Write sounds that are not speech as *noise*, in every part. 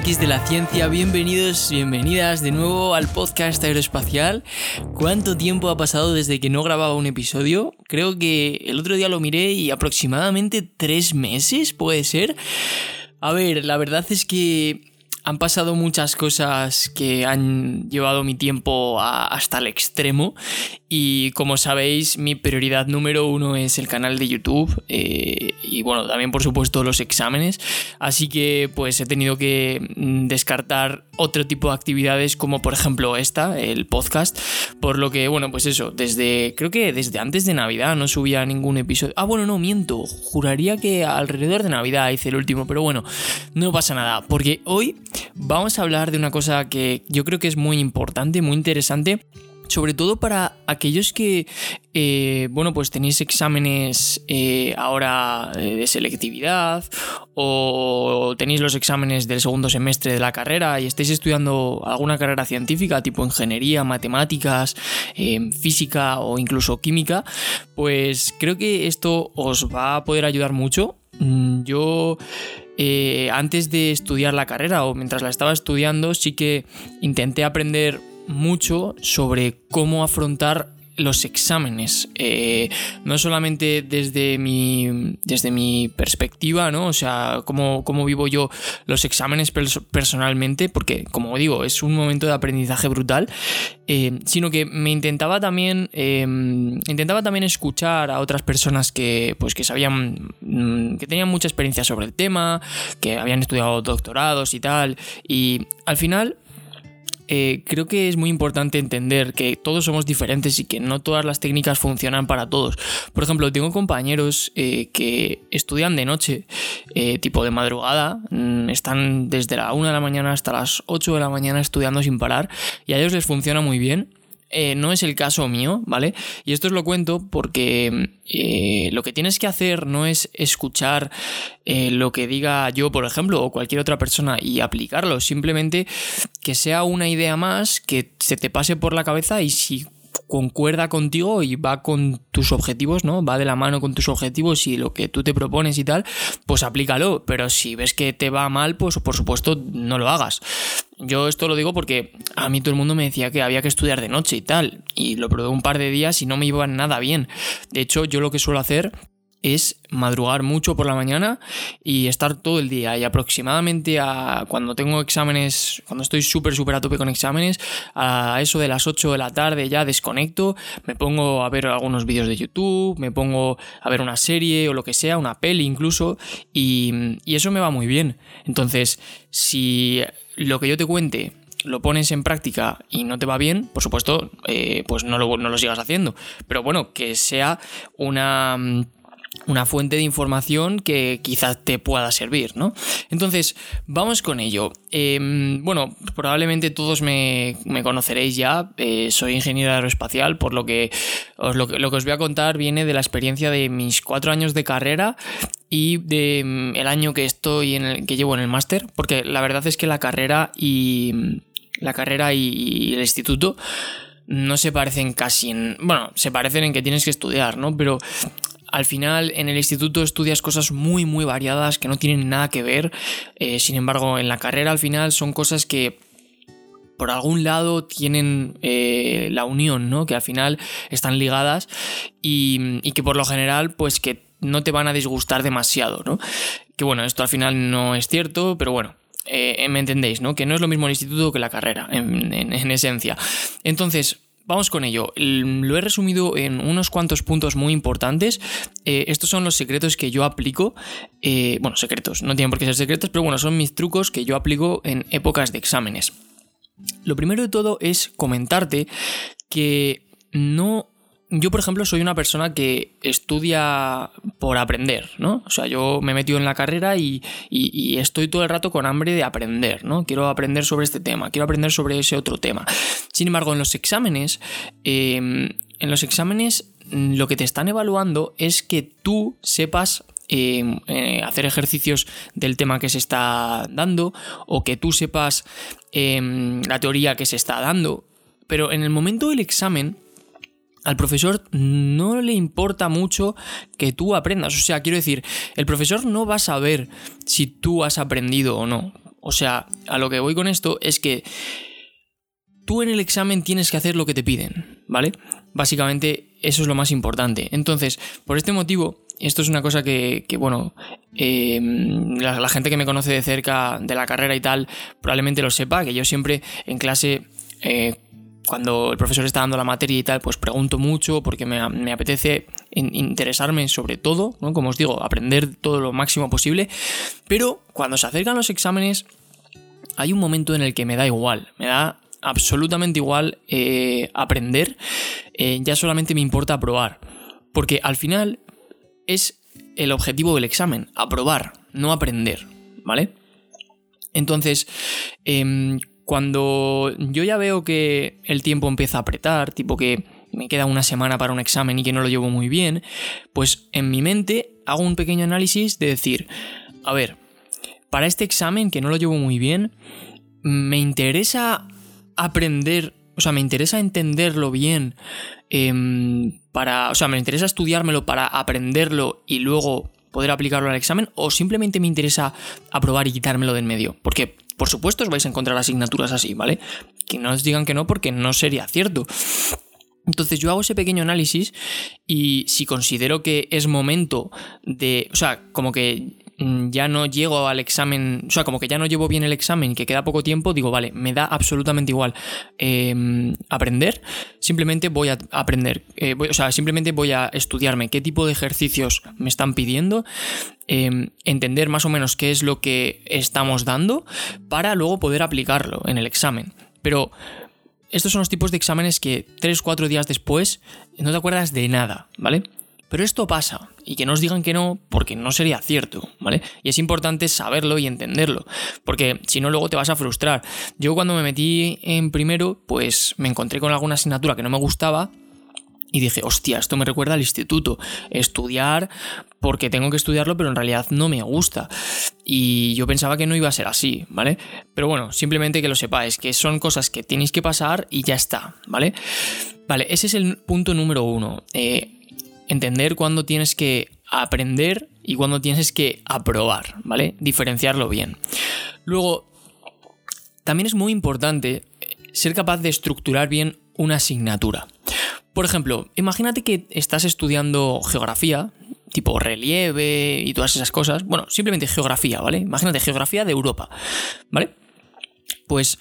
de la ciencia, bienvenidos, bienvenidas de nuevo al podcast aeroespacial. ¿Cuánto tiempo ha pasado desde que no grababa un episodio? Creo que el otro día lo miré y aproximadamente tres meses, puede ser. A ver, la verdad es que han pasado muchas cosas que han llevado mi tiempo hasta el extremo y como sabéis mi prioridad número uno es el canal de YouTube eh, y bueno también por supuesto los exámenes. Así que pues he tenido que mm, descartar otro tipo de actividades como por ejemplo esta el podcast. Por lo que bueno pues eso desde creo que desde antes de Navidad no subía ningún episodio. Ah bueno no miento. Juraría que alrededor de Navidad hice el último pero bueno no pasa nada. Porque hoy vamos a hablar de una cosa que yo creo que es muy importante, muy interesante sobre todo para aquellos que, eh, bueno, pues tenéis exámenes eh, ahora eh, de selectividad o tenéis los exámenes del segundo semestre de la carrera y estáis estudiando alguna carrera científica tipo ingeniería, matemáticas, física o incluso química, pues creo que esto os va a poder ayudar mucho. Mm, yo antes de estudiar la carrera o mientras la estaba estudiando sí que intenté aprender mucho sobre cómo afrontar los exámenes, eh, no solamente desde mi, desde mi perspectiva, ¿no? O sea, cómo, cómo vivo yo los exámenes personalmente, porque, como digo, es un momento de aprendizaje brutal, eh, sino que me intentaba también, em, intentaba también escuchar a otras personas que, pues, que sabían, mm, que tenían mucha experiencia sobre el tema, que habían estudiado doctorados y tal, y al final eh, creo que es muy importante entender que todos somos diferentes y que no todas las técnicas funcionan para todos. Por ejemplo, tengo compañeros eh, que estudian de noche, eh, tipo de madrugada, mm, están desde la 1 de la mañana hasta las 8 de la mañana estudiando sin parar y a ellos les funciona muy bien eh, no es el caso mío, ¿vale? Y esto os lo cuento porque eh, lo que tienes que hacer no es escuchar eh, lo que diga yo, por ejemplo, o cualquier otra persona y aplicarlo, simplemente que sea una idea más que se te pase por la cabeza y si concuerda contigo y va con tus objetivos, ¿no? Va de la mano con tus objetivos y lo que tú te propones y tal, pues aplícalo. Pero si ves que te va mal, pues por supuesto no lo hagas. Yo esto lo digo porque a mí todo el mundo me decía que había que estudiar de noche y tal. Y lo probé un par de días y no me iba nada bien. De hecho, yo lo que suelo hacer es madrugar mucho por la mañana y estar todo el día. Y aproximadamente a cuando tengo exámenes, cuando estoy súper, súper a tope con exámenes, a eso de las 8 de la tarde ya desconecto, me pongo a ver algunos vídeos de YouTube, me pongo a ver una serie o lo que sea, una peli incluso, y, eso me va muy bien. Entonces, si lo que yo te cuente lo pones en práctica y no te va bien, por supuesto, eh, pues no lo, no lo sigas haciendo. Pero bueno, que sea una una fuente de información que quizás te pueda servir, ¿no? Entonces, vamos con ello. Em, bueno, probablemente todos me, conoceréis ya, eh, soy ingeniero aeroespacial, por lo que, os, lo, que os voy a contar viene de la experiencia de mis cuatro años de carrera y de mm, el año que estoy en el, que llevo en el máster, porque la verdad es que la carrera y la carrera y el instituto no se parecen casi en. Bueno, se parecen en que tienes que estudiar, ¿no? Pero al final en el instituto estudias cosas muy muy variadas que no tienen nada que ver. Eh, sin embargo, en la carrera al final son cosas que por algún lado tienen eh, la unión, ¿no? Que al final están ligadas y, que por lo general, pues que no te van a disgustar demasiado, ¿no? Que bueno, esto al final no es cierto, pero bueno, eh, me entendéis, ¿no? Que no es lo mismo el instituto que la carrera, en esencia. Entonces, Vamos con ello. Lo he resumido en unos cuantos puntos muy importantes. Eh, estos son los secretos que yo aplico. Eh, bueno, secretos, no tienen por qué ser secretos, pero bueno, son mis trucos que yo aplico en épocas de exámenes. Lo primero de todo es comentarte que no yo, por ejemplo, soy una persona que estudia por aprender, ¿no? O sea, yo me he metido en la carrera y, estoy todo el rato con hambre de aprender, ¿no? Quiero aprender sobre este tema, quiero aprender sobre ese otro tema. Sin embargo, en los exámenes, em, en los exámenes mm, lo que te están evaluando es que tú sepas em, eh, hacer ejercicios del tema que se está dando o que tú sepas em, la teoría que se está dando. Pero en el momento del examen, al profesor no le importa mucho que tú aprendas. O sea, quiero decir, el profesor no va a saber si tú has aprendido o no. O sea, a lo que voy con esto es que tú en el examen tienes que hacer lo que te piden, ¿vale? Básicamente eso es lo más importante. Entonces, por este motivo, esto es una cosa que, bueno, em, la, gente que me conoce de cerca de la carrera y tal, probablemente lo sepa, que yo siempre en clase... Eh, cuando el profesor está dando la materia y tal, pues pregunto mucho porque me, apetece interesarme sobre todo, ¿no? Como os digo, aprender todo lo máximo posible. Pero cuando se acercan los exámenes, hay un momento en el que me da igual, me da absolutamente igual eh, aprender, eh, ya solamente me importa aprobar. Porque al final es el objetivo del examen, aprobar, no aprender, ¿vale? Entonces, em, cuando yo ya veo que el tiempo empieza a apretar, tipo que me queda una semana para un examen y que no lo llevo muy bien, pues en mi mente hago un pequeño análisis de decir, a ver, para este examen que no lo llevo muy bien, me interesa aprender, o sea, me interesa entenderlo bien, em, para, o sea, me interesa estudiármelo para aprenderlo y luego poder aplicarlo al examen, o simplemente me interesa aprobar y quitármelo de en medio, porque por supuesto os vais a encontrar asignaturas así, ¿vale? Que no os digan que no porque no sería cierto. Entonces yo hago ese pequeño análisis y si considero que es momento de, o sea, como que ya no llego al examen, o sea, como que ya no llevo bien el examen que queda poco tiempo, digo, vale, me da absolutamente igual em, aprender, simplemente voy a aprender, eh, o sea, simplemente voy a estudiarme qué tipo de ejercicios me están pidiendo, em, entender más o menos qué es lo que estamos dando para luego poder aplicarlo en el examen. Pero estos son los tipos de exámenes que 3-4 días después no te acuerdas de nada, ¿vale? Pero esto pasa, y que no os digan que no, porque no sería cierto, ¿vale? Y es importante saberlo y entenderlo, porque si no luego te vas a frustrar. Yo cuando me metí en primero, pues me encontré con alguna asignatura que no me gustaba, y dije, hostia, esto me recuerda al instituto. Estudiar porque tengo que estudiarlo, pero en realidad no me gusta. Y yo pensaba que no iba a ser así, ¿vale? Pero bueno, simplemente que lo sepáis, que son cosas que tenéis que pasar y ya está, ¿vale? Vale, ese es el punto número uno. Eh, entender cuándo tienes que aprender y cuándo tienes que aprobar, ¿vale? Diferenciarlo bien. Luego, también es muy importante ser capaz de estructurar bien una asignatura. Por ejemplo, imagínate que estás estudiando geografía, tipo relieve y todas esas cosas. Bueno, simplemente geografía, ¿vale? Imagínate geografía de Europa, ¿vale? Pues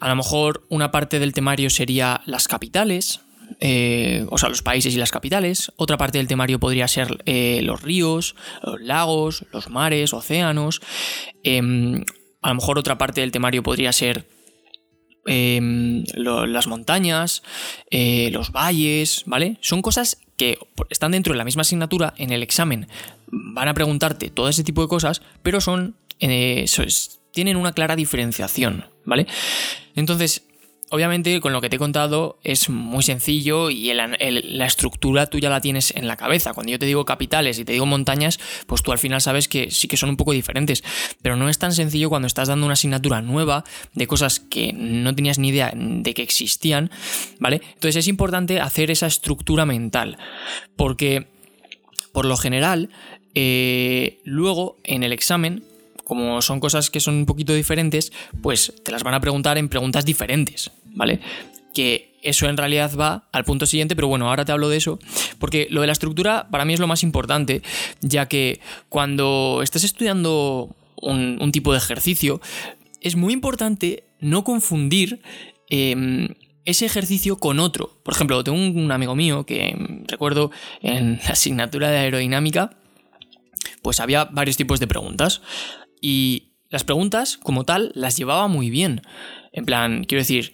a lo mejor una parte del temario sería las capitales, eh, o sea, los países y las capitales. Otra parte del temario podría ser eh, los ríos, los lagos, los mares, océanos. Em, a lo mejor otra parte del temario podría ser em, las montañas, eh, los valles, ¿vale? Son cosas que están dentro de la misma asignatura en el examen. Van a preguntarte todo ese tipo de cosas, pero son, tienen una clara diferenciación, ¿vale? Entonces, Obviamente con lo que te he contado es muy sencillo y la estructura tú ya la tienes en la cabeza. Cuando yo te digo capitales y te digo montañas, pues tú al final sabes que sí que son un poco diferentes. Pero no es tan sencillo cuando estás dando una asignatura nueva de cosas que no tenías ni idea de que existían, ¿vale? Entonces es importante hacer esa estructura mental. Porque, por lo general, eh, luego en el examen como son cosas que son un poquito diferentes, pues te las van a preguntar en preguntas diferentes, ¿vale? Que eso en realidad va al punto siguiente, pero bueno, ahora te hablo de eso, porque lo de la estructura para mí es lo más importante, ya que cuando estás estudiando un, tipo de ejercicio, es muy importante no confundir em, ese ejercicio con otro. Por ejemplo, tengo un, amigo mío que em, recuerdo en la asignatura de aerodinámica, pues había varios tipos de preguntas. Y las preguntas, como tal, las llevaba muy bien. En plan, quiero decir,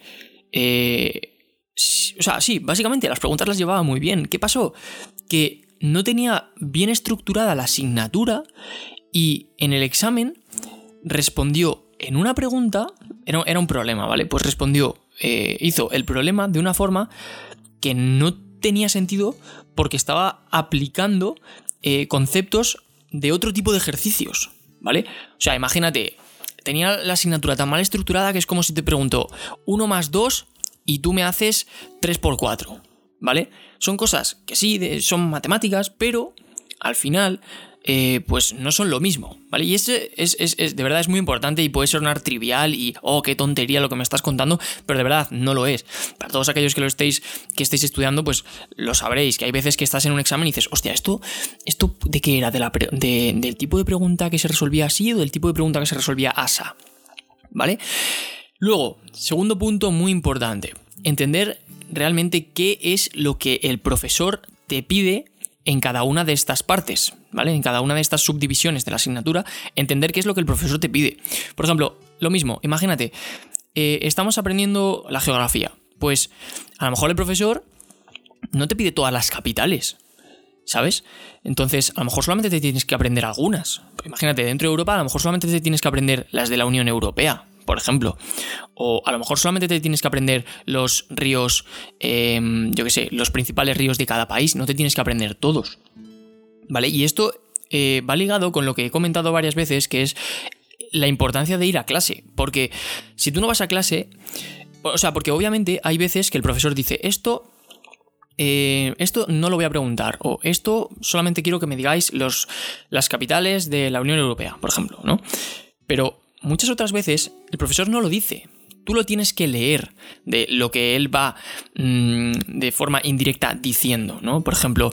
eh, o sea, sí, básicamente las preguntas las llevaba muy bien. ¿Qué pasó? Que no tenía bien estructurada la asignatura y en el examen respondió en una pregunta, era, un problema, ¿vale? Pues respondió, eh, hizo el problema de una forma que no tenía sentido porque estaba aplicando eh, conceptos de otro tipo de ejercicios. ¿Vale? O sea, imagínate, tenía la asignatura tan mal estructurada que es como si te pregunto 1 más 2 y tú me haces 3 por 4, ¿vale? Son cosas que sí, son matemáticas, pero al final eh, pues no son lo mismo, ¿vale? Y ese es, de verdad es muy importante y puede sonar trivial y, oh, qué tontería lo que me estás contando, pero de verdad no lo es. Para todos aquellos que lo estéis, que estéis estudiando, pues lo sabréis, que hay veces que estás en un examen y dices, hostia, ¿esto, esto de qué era? ¿De la ¿Del tipo de pregunta que se resolvía así o del tipo de pregunta que se resolvía asa? ¿Vale? Luego, segundo punto muy importante, entender realmente qué es lo que el profesor te pide en cada una de estas partes, ¿vale? En cada una de estas subdivisiones de la asignatura, entender qué es lo que el profesor te pide. Por ejemplo, lo mismo, imagínate, eh, estamos aprendiendo la geografía. Pues a lo mejor el profesor no te pide todas las capitales, ¿sabes? Entonces, a lo mejor solamente te tienes que aprender algunas. Imagínate, dentro de Europa, a lo mejor solamente te tienes que aprender las de la Unión Europea, por ejemplo. O a lo mejor solamente te tienes que aprender los ríos, em, yo qué sé, los principales ríos de cada país, no te tienes que aprender todos. ¿Vale? Y esto eh, va ligado con lo que he comentado varias veces, que es la importancia de ir a clase. Porque si tú no vas a clase, o sea, porque obviamente hay veces que el profesor dice, esto eh, esto no lo voy a preguntar, o esto solamente quiero que me digáis los, las capitales de la Unión Europea, por ejemplo, ¿no? Pero muchas otras veces el profesor no lo dice. Tú lo tienes que leer de lo que él va mm, de forma indirecta diciendo, ¿no? Por ejemplo,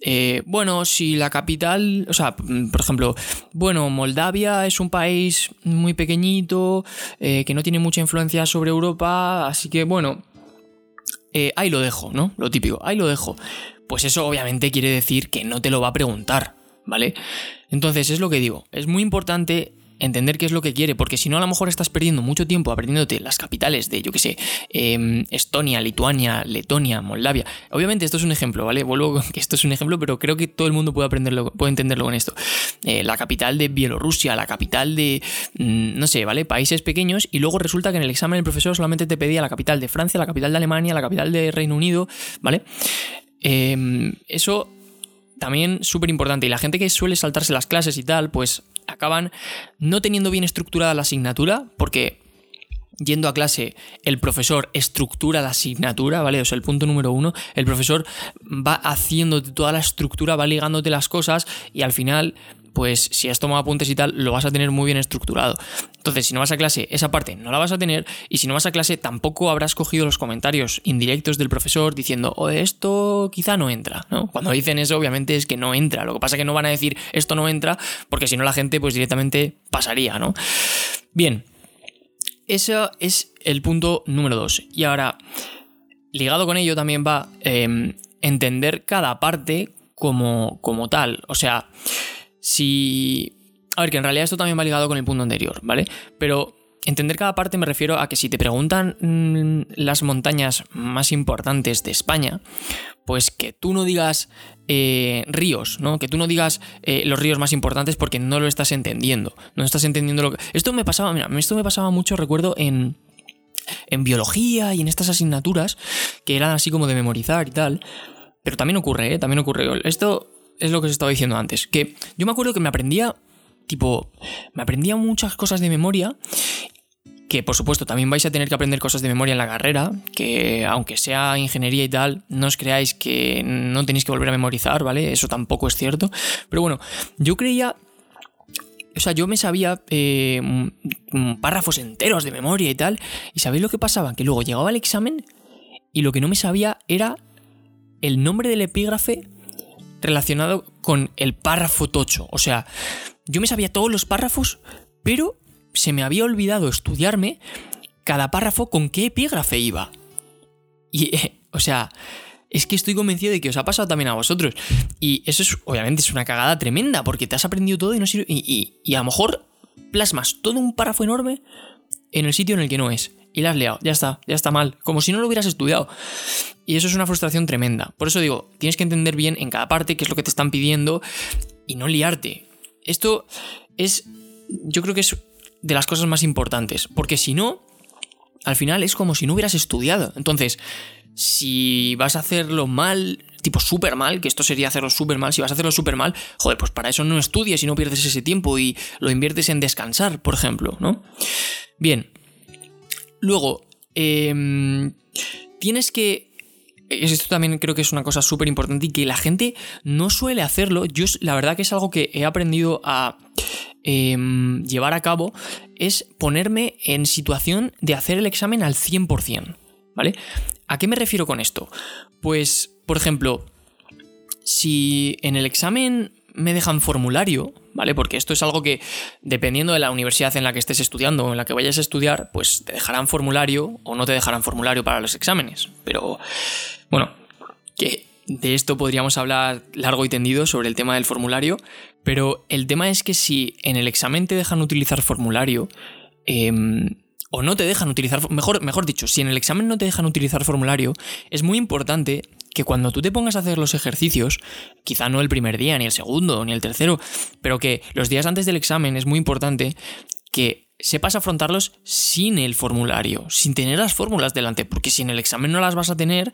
eh, bueno, si la capital, o sea, mm, por ejemplo, bueno, Moldavia es un país muy pequeñito, eh, que no tiene mucha influencia sobre Europa, así que bueno, eh, ahí lo dejo, ¿no? Lo típico, ahí lo dejo. Pues eso obviamente quiere decir que no te lo va a preguntar, ¿vale? Entonces es lo que digo, es muy importante entender qué es lo que quiere, porque si no a lo mejor estás perdiendo mucho tiempo aprendiéndote las capitales de, yo qué sé, em, Estonia, Lituania, Letonia, Moldavia. Obviamente esto es un ejemplo, ¿vale? Vuelvo que esto es un ejemplo, pero creo que todo el mundo puede aprenderlo, puede entenderlo con esto. Eh, la capital de Bielorrusia, la capital de, mm, no sé, ¿vale? Países pequeños y luego resulta que en el examen el profesor solamente te pedía la capital de Francia, la capital de Alemania, la capital de Reino Unido, ¿vale? Em, eso también súper importante. Y la gente que suele saltarse las clases y tal, pues acaban no teniendo bien estructurada la asignatura, porque yendo a clase, el profesor estructura la asignatura, ¿vale? O sea, el punto número uno, el profesor va haciéndote toda la estructura, va ligándote las cosas y al final pues si has tomado apuntes y tal, lo vas a tener muy bien estructurado. Entonces, si no vas a clase, esa parte no la vas a tener, y si no vas a clase, tampoco habrás cogido los comentarios indirectos del profesor diciendo, oh, esto quizá no entra, ¿no? Cuando dicen eso, obviamente es que no entra. Lo que pasa es que no van a decir esto no entra, porque si no la gente, pues directamente pasaría, ¿no? Bien. Ese es el punto número dos. Y ahora, ligado con ello también va em, entender cada parte como, como tal. O sea, si... A ver, que en realidad esto también va ligado con el punto anterior, ¿vale? Pero entender cada parte me refiero a que si te preguntan mm, las montañas más importantes de España, pues que tú no digas eh, ríos, ¿no? Que tú no digas eh, los ríos más importantes porque no lo estás entendiendo. No estás entendiendo lo que. Esto me pasaba, mira, esto me pasaba mucho, recuerdo, en. En biología y en estas asignaturas que eran así como de memorizar y tal. Pero también ocurre, ¿eh? También ocurre. Esto es lo que os estaba diciendo antes. Que yo me acuerdo que me aprendía, tipo, me aprendía muchas cosas de memoria. Que por supuesto también vais a tener que aprender cosas de memoria en la carrera, que aunque sea ingeniería y tal, no os creáis que no tenéis que volver a memorizar, ¿vale? Eso tampoco es cierto. Pero bueno, yo creía o sea, yo me sabía eh, párrafos enteros de memoria y tal. ¿Y sabéis lo que pasaba? Que luego llegaba el examen y lo que no me sabía era el nombre del epígrafe relacionado con el párrafo tocho. O sea, yo me sabía todos los párrafos, pero se me había olvidado estudiarme cada párrafo con qué epígrafe iba. Y, *laughs* o sea, es que estoy convencido de que os ha pasado también a vosotros. Y eso es, obviamente, es una cagada tremenda, porque te has aprendido todo y no sirve. Y a lo mejor plasmas todo un párrafo enorme en el sitio en el que no es y la has liado, ya está, ya está mal, como si no lo hubieras estudiado. Y eso es una frustración tremenda. Por eso digo, tienes que entender bien en cada parte qué es lo que te están pidiendo y no liarte. Esto es, yo creo que es de las cosas más importantes, porque si no, al final es como si no hubieras estudiado. Entonces, si vas a hacerlo mal, tipo súper mal, que esto sería hacerlo súper mal, si vas a hacerlo súper mal, joder, pues para eso no estudias y no pierdes ese tiempo y lo inviertes en descansar, por ejemplo, ¿no? Bien, Luego, em, tienes que esto también creo que es una cosa súper importante y que la gente no suele hacerlo. Yo la verdad que es algo que he aprendido a em, llevar a cabo, es ponerme en situación de hacer el examen al 100%, ¿vale? ¿A qué me refiero con esto? Pues, por ejemplo, si en el examen me dejan formulario, ¿vale? Porque esto es algo que, dependiendo de la universidad en la que estés estudiando o en la que vayas a estudiar, pues te dejarán formulario o no te dejarán formulario para los exámenes. Pero, bueno, que de esto podríamos hablar largo y tendido sobre el tema del formulario, pero el tema es que si en el examen te dejan utilizar formulario, em, o no te dejan utilizar, mejor, mejor dicho, si en el examen no te dejan utilizar formulario, es muy importante que cuando tú te pongas a hacer los ejercicios, quizá no el primer día, ni el segundo, ni el tercero, pero que los días antes del examen es muy importante que sepas afrontarlos sin el formulario, sin tener las fórmulas delante, porque si en el examen no las vas a tener,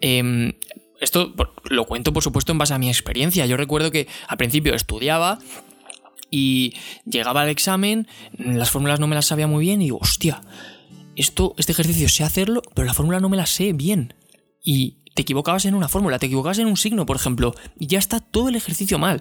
em, esto lo cuento por supuesto en base a mi experiencia. Yo recuerdo que al principio estudiaba y llegaba al examen, las fórmulas no me las sabía muy bien y digo, hostia, esto, este ejercicio sé hacerlo, pero la fórmula no me la sé bien. Y te equivocabas en una fórmula, te equivocabas en un signo, por ejemplo, y ya está todo el ejercicio mal.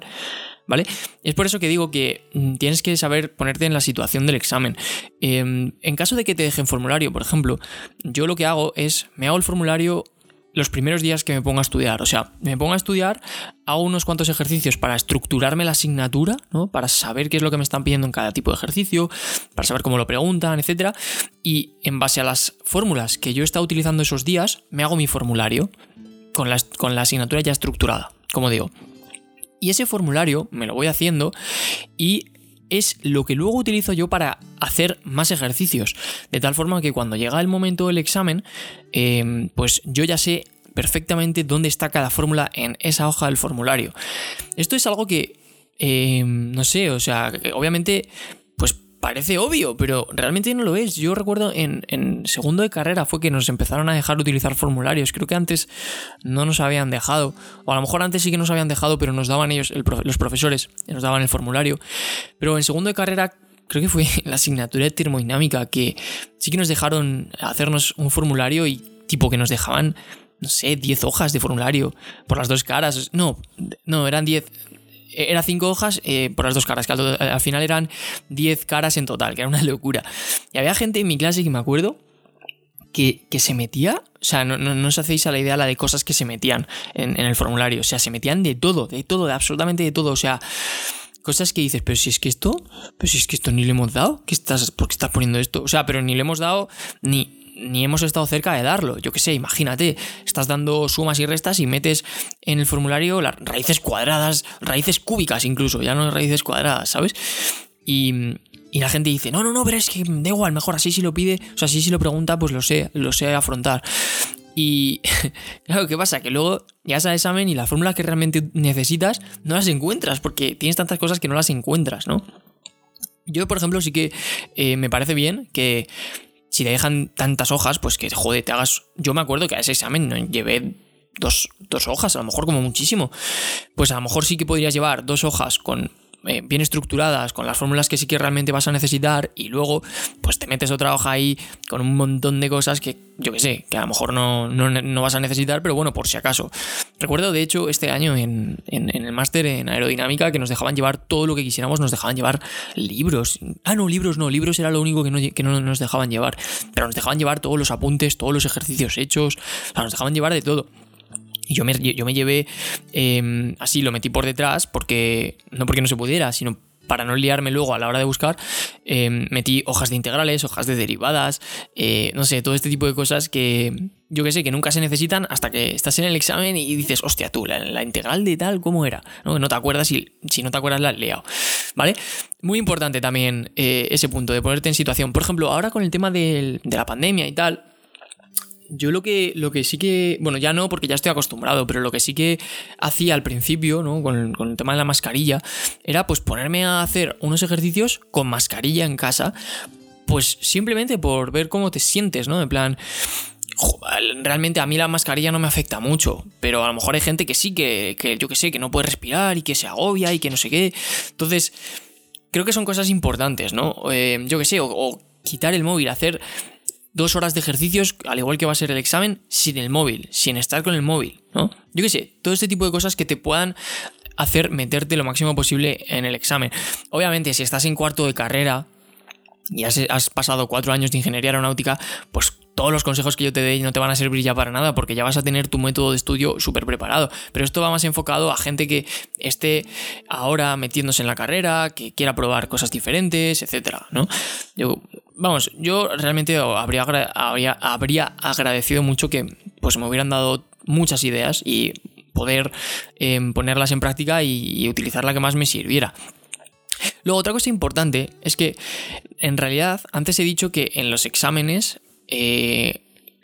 ¿Vale? Es por eso que digo que mm, tienes que saber ponerte en la situación del examen. Em, en caso de que te dejen formulario, por ejemplo, yo lo que hago es, me hago el formulario los primeros días que me pongo a estudiar. O sea, me pongo a estudiar, hago unos cuantos ejercicios para estructurarme la asignatura, ¿no? Para saber qué es lo que me están pidiendo en cada tipo de ejercicio, para saber cómo lo preguntan, etc. Y en base a las fórmulas que yo he estado utilizando esos días, me hago mi formulario con la, con la asignatura ya estructurada, como digo. Y ese formulario me lo voy haciendo y es lo que luego utilizo yo para hacer más ejercicios. De tal forma que cuando llega el momento del examen, em, pues yo ya sé perfectamente dónde está cada fórmula en esa hoja del formulario. Esto es algo que, em, no sé, o sea, obviamente parece obvio, pero realmente no lo es. Yo recuerdo en, segundo de carrera fue que nos empezaron a dejar utilizar formularios. Creo que antes no nos habían dejado, o a lo mejor antes sí que nos habían dejado, pero nos daban ellos, los profesores, nos daban el formulario. Pero en segundo de carrera creo que fue *laughs* la asignatura de termodinámica que sí que nos dejaron hacernos un formulario y tipo que nos dejaban no sé, 10 hojas de formulario por las dos caras. No, no, eran 10, era cinco hojas eh, por las dos caras, que al, final eran 10 caras en total, que era una locura. Y había gente en mi clase que me acuerdo que, se metía, o sea, no, os hacéis a la idea la de cosas que se metían en, el formulario, o sea, se metían de todo, de todo, de absolutamente de todo, o sea, cosas que dices, pero si es que esto, pero si es que esto ni le hemos dado, ¿qué estás, ¿por qué estás poniendo esto? O sea, pero ni le hemos dado ni, ni hemos estado cerca de darlo. Yo qué sé, imagínate, estás dando sumas y restas y metes en el formulario las raíces cuadradas, raíces cúbicas incluso, ya no raíces cuadradas, ¿sabes? Y, la gente dice, no, no, no, pero es que da igual, mejor así si lo pide, o sea, así si lo pregunta, pues lo sé, lo sé afrontar. Y *laughs* claro, ¿qué pasa? Que luego llegas al examen y las fórmulas que realmente necesitas no las encuentras, porque tienes tantas cosas que no las encuentras, ¿no? Yo, por ejemplo, sí que eh, me parece bien que si te dejan tantas hojas, pues que joder, te hagas. Yo me acuerdo que a ese examen llevé dos, dos hojas, a lo mejor como muchísimo. Pues a lo mejor sí que podrías llevar dos hojas con eh, bien estructuradas, con las fórmulas que sí que realmente vas a necesitar, y luego pues te metes otra hoja ahí con un montón de cosas que yo que sé, que a lo mejor no, vas a necesitar, pero bueno, por si acaso. Recuerdo de hecho este año en, el máster en aerodinámica que nos dejaban llevar todo lo que quisiéramos, nos dejaban llevar libros. Ah, no, libros no, libros era lo único que no, que no nos dejaban llevar, pero nos dejaban llevar todos los apuntes, todos los ejercicios hechos, o sea, nos dejaban llevar de todo. Y yo me, yo me llevé em, así, lo metí por detrás, porque no porque no se pudiera, sino para no liarme luego a la hora de buscar, em, metí hojas de integrales, hojas de derivadas, eh, no sé, todo este tipo de cosas que yo que sé, que nunca se necesitan hasta que estás en el examen y dices, hostia, tú, la, integral de tal, ¿cómo era? No, no te acuerdas y si no te acuerdas la has liado, ¿vale? Muy importante también eh, ese punto de ponerte en situación. Por ejemplo, ahora con el tema de la pandemia y tal, yo lo que, lo que sí que, bueno, ya no porque ya estoy acostumbrado, pero lo que sí que hacía al principio, ¿no? Con el, tema de la mascarilla, era pues ponerme a hacer unos ejercicios con mascarilla en casa, pues simplemente por ver cómo te sientes, ¿no? En plan, realmente a mí la mascarilla no me afecta mucho, pero a lo mejor hay gente que sí, que, que yo que sé, que no puede respirar y que se agobia y que no sé qué. Entonces, creo que son cosas importantes, ¿no? Eh, yo que sé, o quitar el móvil, hacer dos horas de ejercicios, al igual que va a ser el examen, sin el móvil, sin estar con el móvil, ¿no? Yo qué sé, todo este tipo de cosas que te puedan hacer meterte lo máximo posible en el examen. Obviamente, si estás en cuarto de carrera y has, pasado cuatro años de ingeniería aeronáutica, pues todos los consejos que yo te dé no te van a servir ya para nada porque ya vas a tener tu método de estudio súper preparado. Pero esto va más enfocado a gente que esté ahora metiéndose en la carrera, que quiera probar cosas diferentes, etcétera, ¿no? Yo, vamos, yo realmente habría, habría, habría agradecido mucho que pues me hubieran dado muchas ideas y poder em, ponerlas en práctica y, utilizar la que más me sirviera. Luego, otra cosa importante es que, en realidad, antes he dicho que en los exámenes eh,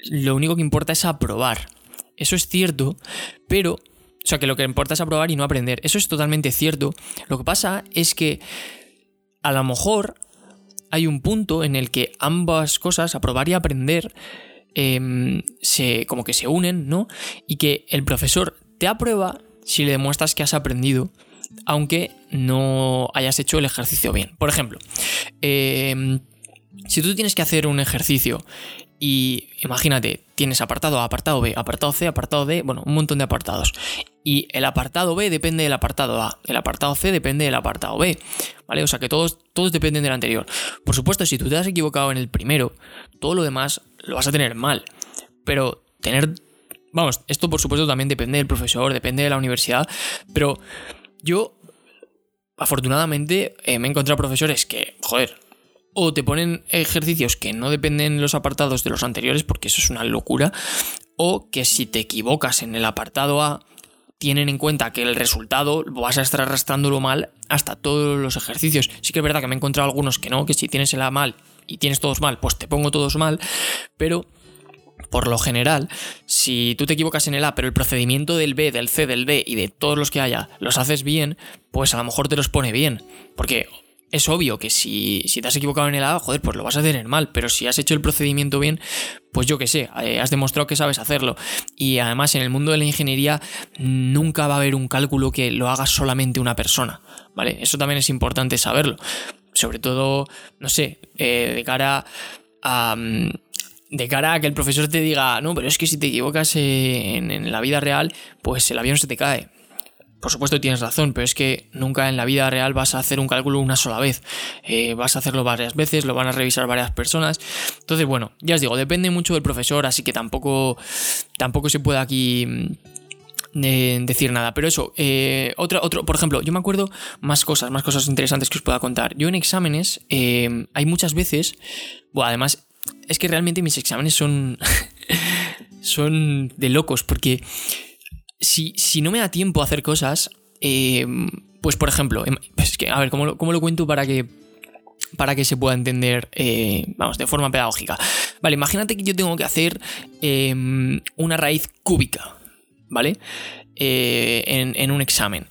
lo único que importa es aprobar. Eso es cierto, pero... O sea, que lo que importa es aprobar y no aprender. Eso es totalmente cierto. Lo que pasa es que a lo mejor hay un punto en el que ambas cosas, aprobar y aprender, em, se, como que se unen, ¿no? Y que el profesor te aprueba si le demuestras que has aprendido, aunque no hayas hecho el ejercicio bien. Por ejemplo, eh, si tú tienes que hacer un ejercicio y imagínate, tienes apartado A, apartado B, apartado C, apartado D, bueno, un montón de apartados. Y el apartado B depende del apartado A, el apartado C depende del apartado B, ¿vale? O sea que todos, todos dependen del anterior. Por supuesto, si tú te has equivocado en el primero, todo lo demás lo vas a tener mal. Pero tener... Vamos, esto por supuesto también depende del profesor, depende de la universidad, pero yo afortunadamente eh, me he encontrado profesores que, joder, o te ponen ejercicios que no dependen los apartados de los anteriores, porque eso es una locura, o que si te equivocas en el apartado A, tienen en cuenta que el resultado vas a estar arrastrándolo mal hasta todos los ejercicios. Sí que es verdad que me he encontrado algunos que no, que si tienes el A mal y tienes todos mal, pues te pongo todos mal, pero por lo general, si tú te equivocas en el A, pero el procedimiento del B, del C, del D y de todos los que haya los haces bien, pues a lo mejor te los pone bien. Porque es obvio que si, te has equivocado en el A, joder, pues lo vas a tener mal, pero si has hecho el procedimiento bien, pues yo qué sé, eh, has demostrado que sabes hacerlo. Y además en el mundo de la ingeniería nunca va a haber un cálculo que lo haga solamente una persona, ¿vale? Eso también es importante saberlo. Sobre todo, no sé, eh, de cara a... Mm, de cara a que el profesor te diga, no, pero es que si te equivocas en la vida real, pues el avión se te cae por supuesto tienes razón, pero es que nunca en la vida real vas a hacer un cálculo una sola vez. Eh, vas a hacerlo varias veces, lo van a revisar varias personas. Entonces, bueno, ya os digo, depende mucho del profesor, así que tampoco, tampoco se puede aquí mm, eh, decir nada. Pero eso, eh, otro, otro, por ejemplo, yo me acuerdo más cosas, más cosas interesantes que os pueda contar. Yo en exámenes hay muchas veces, bueno, además, es que realmente mis exámenes son, *laughs* son de locos, porque si, no me da tiempo a hacer cosas, eh, pues por ejemplo, em, pues que, a ver, ¿cómo lo, lo cuento para que, para que se pueda entender, eh, vamos, de forma pedagógica? Vale, imagínate que yo tengo que hacer em, una raíz cúbica, ¿vale? Eh, en, en un examen.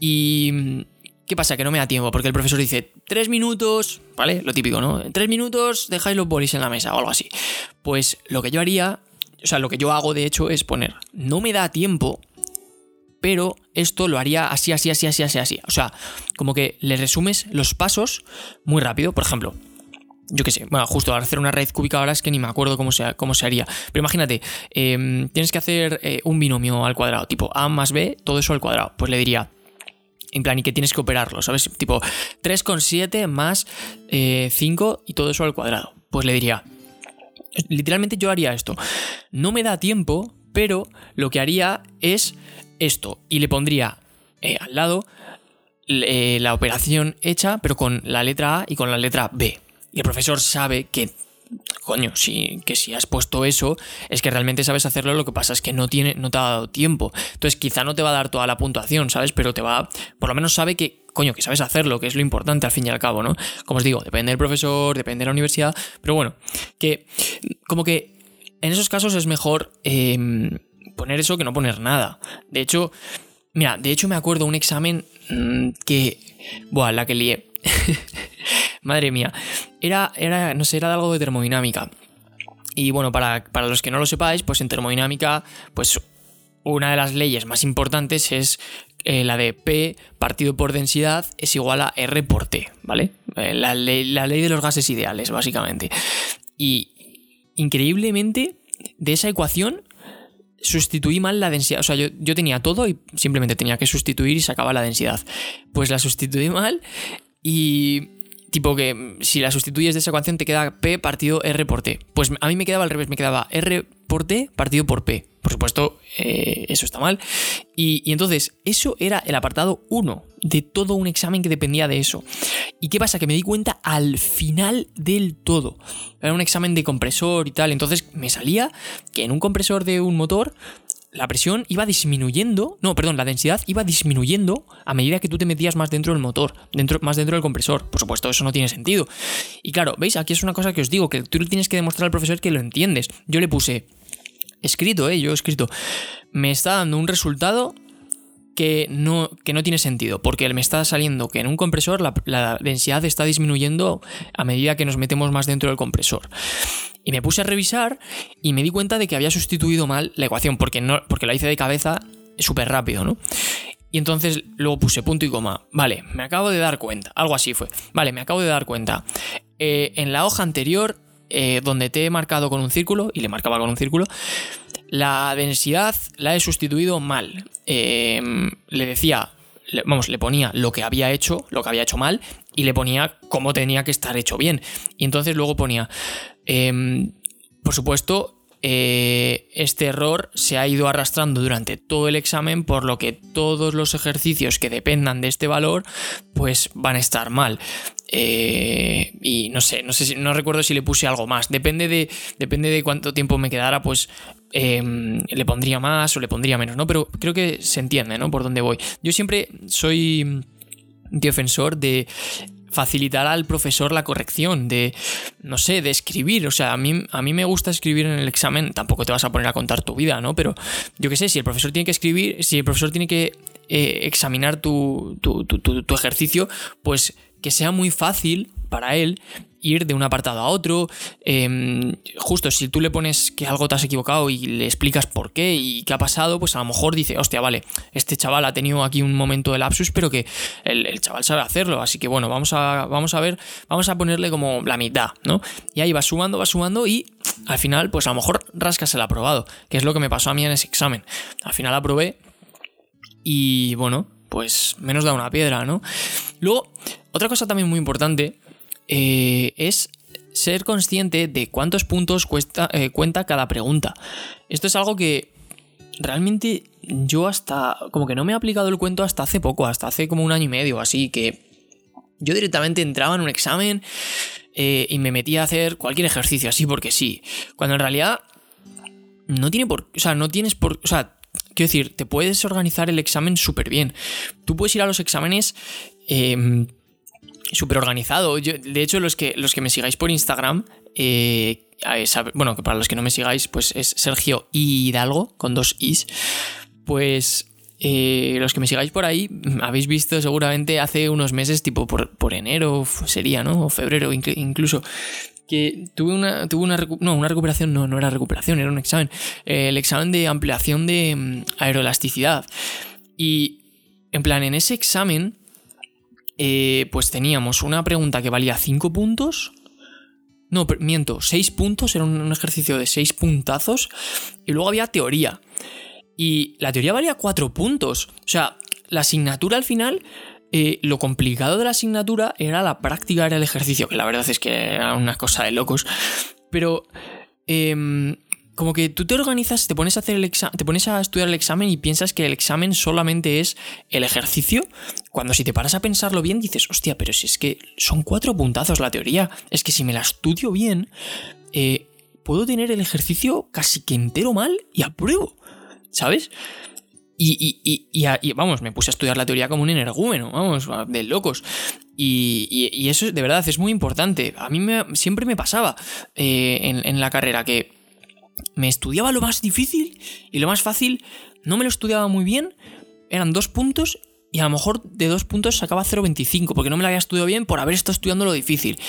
Y... ¿Qué pasa? Que no me da tiempo, porque el profesor dice, tres minutos, ¿vale? Lo típico, ¿no? Tres minutos dejáis los bolis en la mesa o algo así. Pues lo que yo haría o sea, lo que yo hago de hecho es poner, no me da tiempo, pero esto lo haría así, así, así, así, así, así. O sea, como que le resumes los pasos muy rápido. Por ejemplo, yo qué sé, bueno, justo hacer una raíz cúbica ahora es que ni me acuerdo cómo se, cómo se haría. Pero imagínate, em, tienes que hacer eh, un binomio al cuadrado, tipo A más B, todo eso al cuadrado. Pues le diría, en plan, y que tienes que operarlo, ¿sabes? Tipo 3,7 más 5 eh, y todo eso al cuadrado. Pues le diría, literalmente yo haría esto. No me da tiempo, pero lo que haría es esto. Y le pondría eh, al lado eh, la operación hecha, pero con la letra A y con la letra B. Y el profesor sabe que coño, si, que si has puesto eso, es que realmente sabes hacerlo, lo que pasa es que no, tiene, no te ha dado tiempo. Entonces quizá no te va a dar toda la puntuación, ¿sabes? Pero te va, por lo menos sabe que, coño, que sabes hacerlo, que es lo importante al fin y al cabo, ¿no? Como os digo, depende del profesor, depende de la universidad, pero bueno, que como que en esos casos es mejor em, poner eso que no poner nada. De hecho, mira, de hecho me acuerdo un examen mm, que, buah, la que lié. *laughs* Madre mía. Era, era, no sé, era algo de termodinámica. Y bueno, para, los que no lo sepáis, pues en termodinámica, pues una de las leyes más importantes es eh, la de P partido por densidad es igual a R por T, ¿vale? Eh, la, ley, la ley de los gases ideales, básicamente. Y increíblemente, de esa ecuación sustituí mal la densidad. O sea, yo, yo, tenía todo y simplemente tenía que sustituir y sacaba la densidad. Pues la sustituí mal y tipo que si la sustituyes de esa ecuación te queda P partido R por T. Pues a mí me quedaba al revés, me quedaba R por T partido por P. Por supuesto, eh, eso está mal. Y, entonces, eso era el apartado 1 de todo un examen que dependía de eso. ¿Y qué pasa? Que me di cuenta al final del todo. Era un examen de compresor y tal. Entonces me salía que en un compresor de un motor la presión iba disminuyendo, no, perdón, la densidad iba disminuyendo a medida que tú te metías más dentro del motor, dentro, más dentro del compresor. Por supuesto, eso no tiene sentido. Y claro, ¿veis? Aquí es una cosa que os digo, que tú tienes que demostrar al profesor que lo entiendes. Yo le puse escrito, ¿eh? Yo he escrito, me está dando un resultado que no, que no tiene sentido, porque me está saliendo que en un compresor la, densidad está disminuyendo a medida que nos metemos más dentro del compresor. Y me puse a revisar y me di cuenta de que había sustituido mal la ecuación, porque, no, porque la hice de cabeza súper rápido, ¿no? Y entonces luego puse punto y coma. Vale, me acabo de dar cuenta. Algo así fue. Vale, me acabo de dar cuenta. Eh, en la hoja anterior eh, donde te he marcado con un círculo, y le marcaba con un círculo, la densidad la he sustituido mal. Em, le decía, vamos, le ponía lo que había hecho, lo que había hecho mal, y le ponía cómo tenía que estar hecho bien. Y entonces luego ponía, em, por supuesto, eh, este error se ha ido arrastrando durante todo el examen, por lo que todos los ejercicios que dependan de este valor, pues van a estar mal. Eh, y no sé, no sé si, no recuerdo si le puse algo más. Depende de, depende de cuánto tiempo me quedara, pues em, le pondría más o le pondría menos, ¿no? Pero creo que se entiende, ¿no? Por dónde voy. Yo siempre soy defensor de facilitar al profesor la corrección, de, no sé, de escribir. O sea, a mí, a mí me gusta escribir en el examen, tampoco te vas a poner a contar tu vida, ¿no? Pero yo qué sé, si el profesor tiene que escribir, si el profesor tiene que eh, examinar tu, tu ejercicio, pues que sea muy fácil para él ir de un apartado a otro. Em, justo si tú le pones que algo te has equivocado y le explicas por qué y qué ha pasado, pues a lo mejor dice, hostia, vale, este chaval ha tenido aquí un momento de lapsus, pero que el, chaval sabe hacerlo. Así que bueno, vamos a, vamos a ver, vamos a ponerle como la mitad, ¿no? Y ahí va sumando, va sumando y al final, pues a lo mejor rascas el aprobado, que es lo que me pasó a mí en ese examen. Al final aprobé y bueno, pues menos da una piedra, ¿no? Luego, otra cosa también muy importante eh, es ser consciente de cuántos puntos cuesta, eh, cuenta cada pregunta. Esto es algo que realmente yo hasta como que no me he aplicado el cuento hasta hace poco, hasta hace como un año y medio, así que yo directamente entraba en un examen eh, y me metía a hacer cualquier ejercicio así porque sí, cuando en realidad no tiene por, o sea, no tienes por, o sea, quiero decir, te puedes organizar el examen súper bien. Tú puedes ir a los exámenes eh, súper organizado. de hecho, los que, los que me sigáis por Instagram, eh, bueno, que para los que no me sigáis, pues es Sergio Hidalgo, con dos Is. Pues eh, los que me sigáis por ahí, habéis visto seguramente hace unos meses, tipo por, por enero sería, ¿no? O febrero incluso, que tuve una, tuve una, no, una recuperación, no, no era recuperación, era un examen. Eh, el examen de ampliación de mm, aeroelasticidad. Y en plan, en ese examen eh, pues teníamos una pregunta que valía 5 puntos. No, miento, 6 puntos, era un ejercicio de 6 puntazos. Y luego había teoría. Y la teoría valía 4 puntos. O sea, la asignatura al final, eh, lo complicado de la asignatura era la práctica, era el ejercicio, que la verdad es que era una cosa de locos. Pero em, como que tú te organizas, te pones a hacer el te pones a estudiar el examen y piensas que el examen solamente es el ejercicio, cuando si te paras a pensarlo bien dices, hostia, pero si es que son cuatro puntazos la teoría, es que si me la estudio bien, eh, puedo tener el ejercicio casi que entero mal y apruebo, ¿sabes? Y, y, vamos, me puse a estudiar la teoría como un energúmeno, vamos, de locos. Y, eso de verdad es muy importante. A mí siempre me pasaba eh, en la carrera que me estudiaba lo más difícil y lo más fácil no me lo estudiaba muy bien, eran dos puntos y a lo mejor de dos puntos sacaba 0,25 porque no me lo había estudiado bien por haber estado estudiando lo difícil.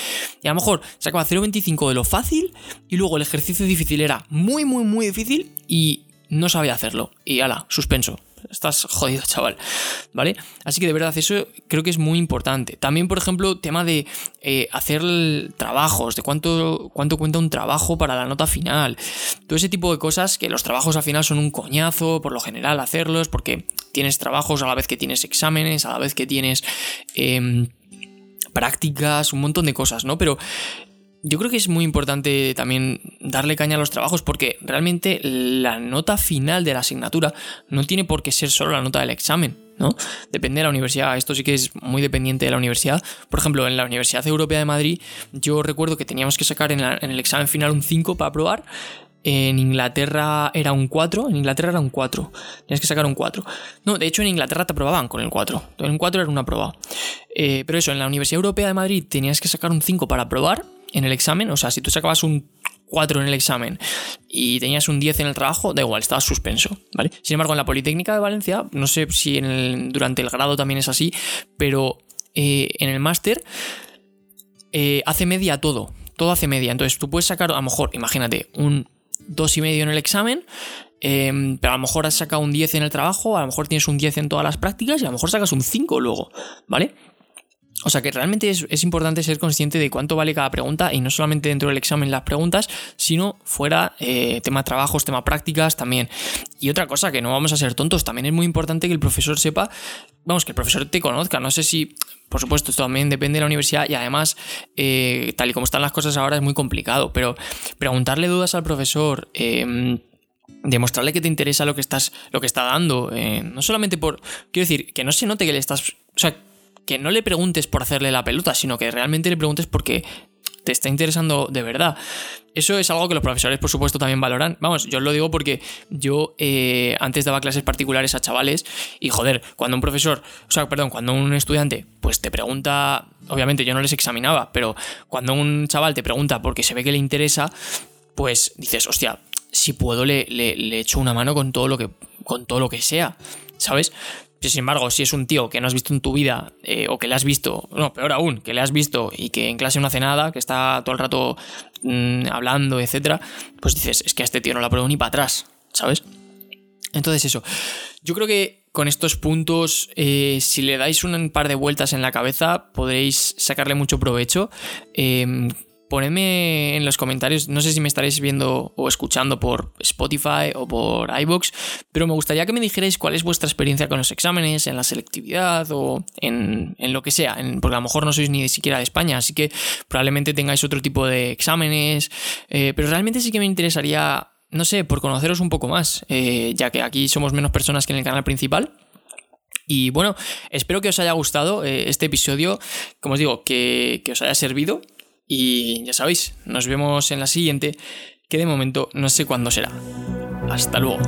Y a lo mejor sacaba 0,25 de lo fácil y luego el ejercicio difícil era muy, muy, muy difícil y no sabía hacerlo. Y ala, suspenso. Estás jodido, *laughs* chaval, ¿vale? Así que de verdad, eso creo que es muy importante. También, por ejemplo, tema de eh, hacer trabajos, de cuánto, cuánto cuenta un trabajo para la nota final. Todo ese tipo de cosas que los trabajos al final son un coñazo, por lo general, hacerlos, porque tienes trabajos a la vez que tienes exámenes, a la vez que tienes... Em, prácticas, un montón de cosas, ¿no? Pero yo creo que es muy importante también darle caña a los trabajos porque realmente la nota final de la asignatura no tiene por qué ser solo la nota del examen, ¿no? Depende de la universidad, esto sí que es muy dependiente de la universidad. Por ejemplo, en la Universidad Europea de Madrid yo recuerdo que teníamos que sacar en, el examen final un 5 para aprobar en Inglaterra era un 4. En Inglaterra era un 4. Tenías que sacar un 4. No, de hecho en Inglaterra te aprobaban con el 4. En un 4 era una prueba. Eh, pero eso, en la Universidad Europea de Madrid tenías que sacar un 5 para aprobar en el examen, o sea, si tú sacabas un 4 en el examen y tenías un 10 en el trabajo, da igual, estabas suspenso, ¿vale? Sin embargo, en la Politécnica de Valencia, no sé si durante el grado también es así, pero eh, en el máster eh, hace media todo, todo hace media. Entonces tú puedes sacar, a lo mejor, imagínate, un 2,5 en el examen, em, pero a lo mejor has sacado un 10 en el trabajo, a lo mejor tienes un 10 en todas las prácticas y a lo mejor sacas un 5 luego, ¿vale? O sea que realmente es, importante ser consciente de cuánto vale cada pregunta y no solamente dentro del examen las preguntas, sino fuera, eh, tema trabajos, tema prácticas también. Y otra cosa, que no vamos a ser tontos, también es muy importante que el profesor sepa, vamos, que el profesor te conozca. No sé si, por supuesto, esto también depende de la universidad y además, eh, tal y como están las cosas ahora, es muy complicado, pero preguntarle dudas al profesor. Em, demostrarle que te interesa lo que estás lo que está dando eh, no solamente por quiero decir que no se note que le estás o sea que no le preguntes por hacerle la pelota, sino que realmente le preguntes porque te está interesando de verdad. Eso es algo que los profesores, por supuesto, también valoran. Vamos, yo lo digo porque yo eh, antes daba clases particulares a chavales y, joder, cuando un profesor, o sea, perdón, cuando un estudiante, pues te pregunta, obviamente yo no les examinaba, pero cuando un chaval te pregunta porque se ve que le interesa, pues dices, hostia, si puedo le, le echo una mano con todo lo que, con todo lo que sea, ¿sabes? Sin embargo, si es un tío que no has visto en tu vida, eh, o que le has visto, no, peor aún, que le has visto y que en clase no hace nada, que está todo el rato mm, hablando, etcétera, pues dices, es que a este tío no lo apruebo ni para atrás, ¿sabes? Entonces, eso. Yo creo que con estos puntos, eh, si le dais un par de vueltas en la cabeza, podréis sacarle mucho provecho. Eh, ponedme en los comentarios, no sé si me estaréis viendo o escuchando por Spotify o por iBox, pero me gustaría que me dijerais cuál es vuestra experiencia con los exámenes, en la selectividad o en, lo que sea, porque a lo mejor no sois ni siquiera de España, así que probablemente tengáis otro tipo de exámenes, eh, pero realmente sí que me interesaría, no sé, por conoceros un poco más, eh, ya que aquí somos menos personas que en el canal principal. Y bueno, espero que os haya gustado eh, este episodio, como os digo, que, que os haya servido y ya sabéis, nos vemos en la siguiente, que de momento no sé cuándo será. Hasta luego.